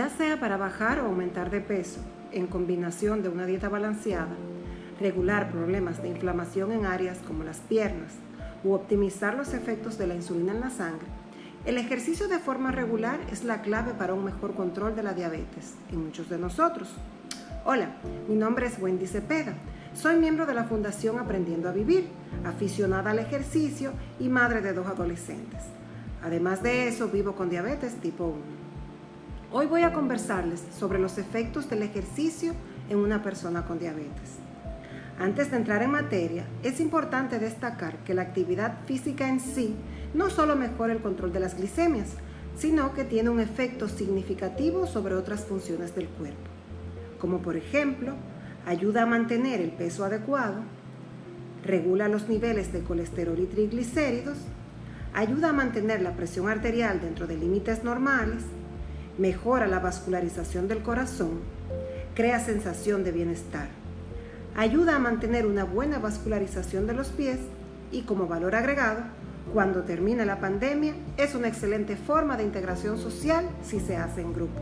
ya sea para bajar o aumentar de peso, en combinación de una dieta balanceada, regular problemas de inflamación en áreas como las piernas u optimizar los efectos de la insulina en la sangre, el ejercicio de forma regular es la clave para un mejor control de la diabetes en muchos de nosotros. Hola, mi nombre es Wendy Cepeda. Soy miembro de la Fundación Aprendiendo a Vivir, aficionada al ejercicio y madre de dos adolescentes. Además de eso, vivo con diabetes tipo 1. Hoy voy a conversarles sobre los efectos del ejercicio en una persona con diabetes. Antes de entrar en materia, es importante destacar que la actividad física en sí no solo mejora el control de las glicemias, sino que tiene un efecto significativo sobre otras funciones del cuerpo, como por ejemplo, ayuda a mantener el peso adecuado, regula los niveles de colesterol y triglicéridos, ayuda a mantener la presión arterial dentro de límites normales, mejora la vascularización del corazón, crea sensación de bienestar ayuda a mantener una buena vascularización de los pies y como valor agregado, cuando termine la pandemia, es una excelente forma de integración social si se hace en grupo.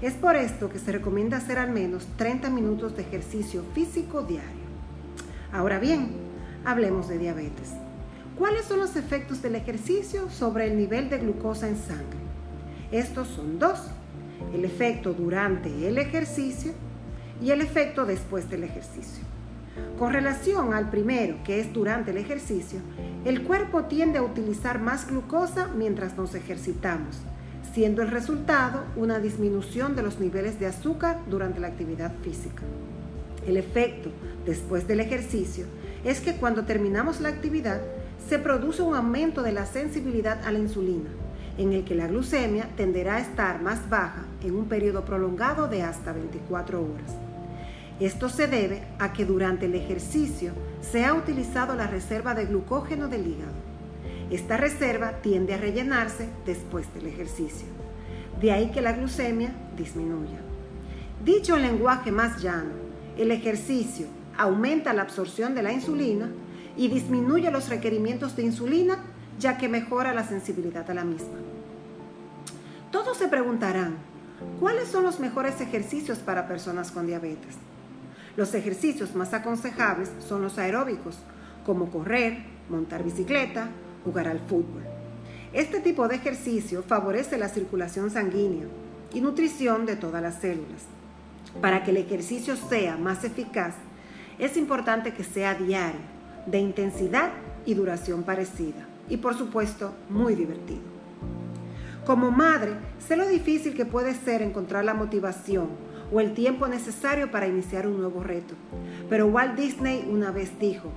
Es por esto que se recomienda hacer al menos 30 minutos de ejercicio físico diario. Ahora bien, hablemos de diabetes. ¿Cuáles son los efectos del ejercicio sobre el nivel de glucosa en sangre? Estos son dos. El efecto durante el ejercicio y el efecto después del ejercicio. Con relación al primero, que es durante el ejercicio, el cuerpo tiende a utilizar más glucosa mientras nos ejercitamos, siendo el resultado una disminución de los niveles de azúcar durante la actividad física. El efecto después del ejercicio es que cuando terminamos la actividad se produce un aumento de la sensibilidad a la insulina, en el que la glucemia tenderá a estar más baja en un periodo prolongado de hasta 24 horas. Esto se debe a que durante el ejercicio se ha utilizado la reserva de glucógeno del hígado. Esta reserva tiende a rellenarse después del ejercicio. De ahí que la glucemia disminuya. Dicho en lenguaje más llano, el ejercicio aumenta la absorción de la insulina y disminuye los requerimientos de insulina ya que mejora la sensibilidad a la misma. Todos se preguntarán, ¿cuáles son los mejores ejercicios para personas con diabetes? Los ejercicios más aconsejables son los aeróbicos, como correr, montar bicicleta, jugar al fútbol. Este tipo de ejercicio favorece la circulación sanguínea y nutrición de todas las células. Para que el ejercicio sea más eficaz, es importante que sea diario, de intensidad y duración parecida, y por supuesto muy divertido. Como madre, sé lo difícil que puede ser encontrar la motivación o el tiempo necesario para iniciar un nuevo reto. Pero Walt Disney una vez dijo,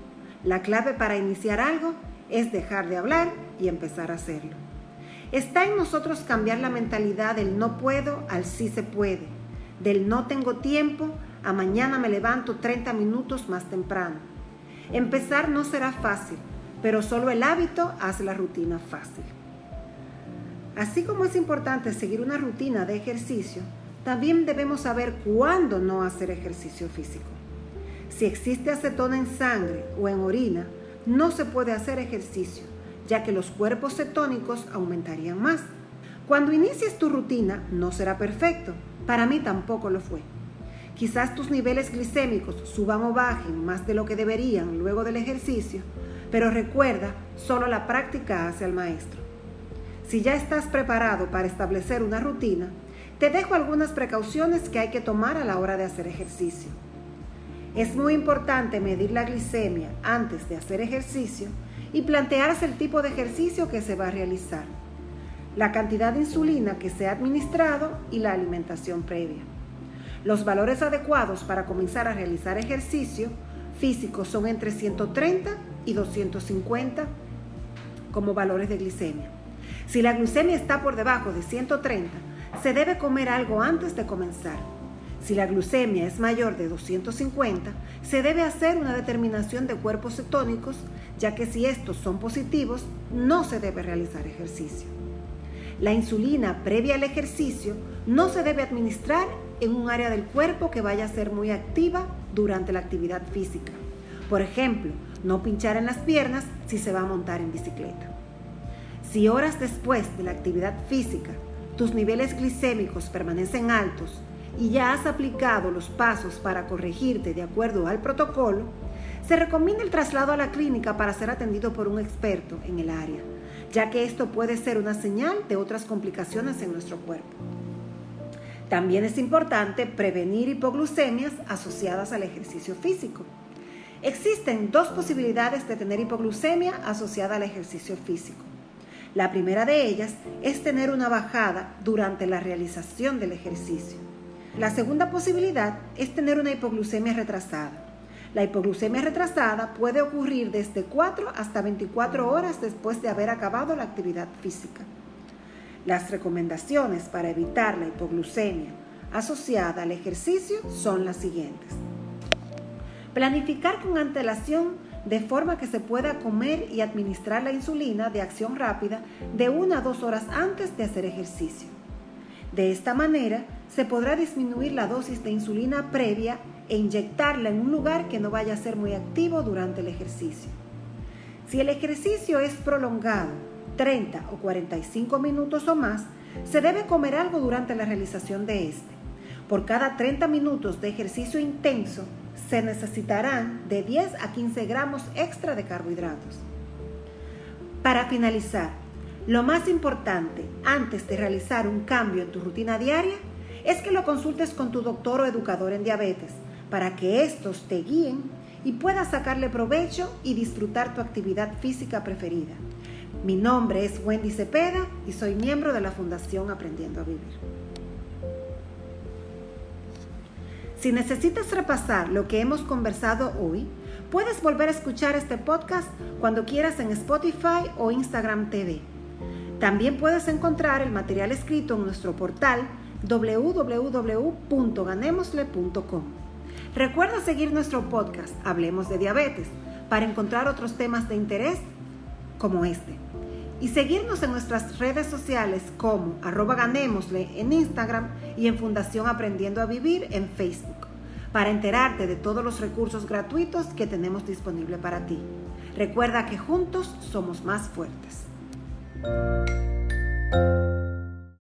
la clave para iniciar algo es dejar de hablar y empezar a hacerlo. Está en nosotros cambiar la mentalidad del no puedo al sí se puede, del no tengo tiempo a mañana me levanto 30 minutos más temprano. Empezar no será fácil, pero solo el hábito hace la rutina fácil. Así como es importante seguir una rutina de ejercicio, también debemos saber cuándo no hacer ejercicio físico. Si existe acetona en sangre o en orina, no se puede hacer ejercicio, ya que los cuerpos cetónicos aumentarían más. Cuando inicies tu rutina no será perfecto, para mí tampoco lo fue. Quizás tus niveles glicémicos suban o bajen más de lo que deberían luego del ejercicio, pero recuerda, solo la práctica hace al maestro. Si ya estás preparado para establecer una rutina, te dejo algunas precauciones que hay que tomar a la hora de hacer ejercicio. Es muy importante medir la glicemia antes de hacer ejercicio y plantearse el tipo de ejercicio que se va a realizar, la cantidad de insulina que se ha administrado y la alimentación previa. Los valores adecuados para comenzar a realizar ejercicio físico son entre 130 y 250 como valores de glicemia. Si la glucemia está por debajo de 130, se debe comer algo antes de comenzar. Si la glucemia es mayor de 250, se debe hacer una determinación de cuerpos cetónicos, ya que si estos son positivos, no se debe realizar ejercicio. La insulina previa al ejercicio no se debe administrar en un área del cuerpo que vaya a ser muy activa durante la actividad física. Por ejemplo, no pinchar en las piernas si se va a montar en bicicleta. Si horas después de la actividad física tus niveles glicémicos permanecen altos y ya has aplicado los pasos para corregirte de acuerdo al protocolo, se recomienda el traslado a la clínica para ser atendido por un experto en el área, ya que esto puede ser una señal de otras complicaciones en nuestro cuerpo. También es importante prevenir hipoglucemias asociadas al ejercicio físico. Existen dos posibilidades de tener hipoglucemia asociada al ejercicio físico. La primera de ellas es tener una bajada durante la realización del ejercicio. La segunda posibilidad es tener una hipoglucemia retrasada. La hipoglucemia retrasada puede ocurrir desde 4 hasta 24 horas después de haber acabado la actividad física. Las recomendaciones para evitar la hipoglucemia asociada al ejercicio son las siguientes. Planificar con antelación de forma que se pueda comer y administrar la insulina de acción rápida de una a dos horas antes de hacer ejercicio. De esta manera, se podrá disminuir la dosis de insulina previa e inyectarla en un lugar que no vaya a ser muy activo durante el ejercicio. Si el ejercicio es prolongado, 30 o 45 minutos o más, se debe comer algo durante la realización de este. Por cada 30 minutos de ejercicio intenso, se necesitarán de 10 a 15 gramos extra de carbohidratos. Para finalizar, lo más importante antes de realizar un cambio en tu rutina diaria es que lo consultes con tu doctor o educador en diabetes para que estos te guíen y puedas sacarle provecho y disfrutar tu actividad física preferida. Mi nombre es Wendy Cepeda y soy miembro de la Fundación Aprendiendo a Vivir. Si necesitas repasar lo que hemos conversado hoy, puedes volver a escuchar este podcast cuando quieras en Spotify o Instagram TV. También puedes encontrar el material escrito en nuestro portal www.ganemosle.com. Recuerda seguir nuestro podcast Hablemos de Diabetes para encontrar otros temas de interés como este y seguirnos en nuestras redes sociales como arroba ganémosle en Instagram y en Fundación Aprendiendo a Vivir en Facebook para enterarte de todos los recursos gratuitos que tenemos disponible para ti. Recuerda que juntos somos más fuertes.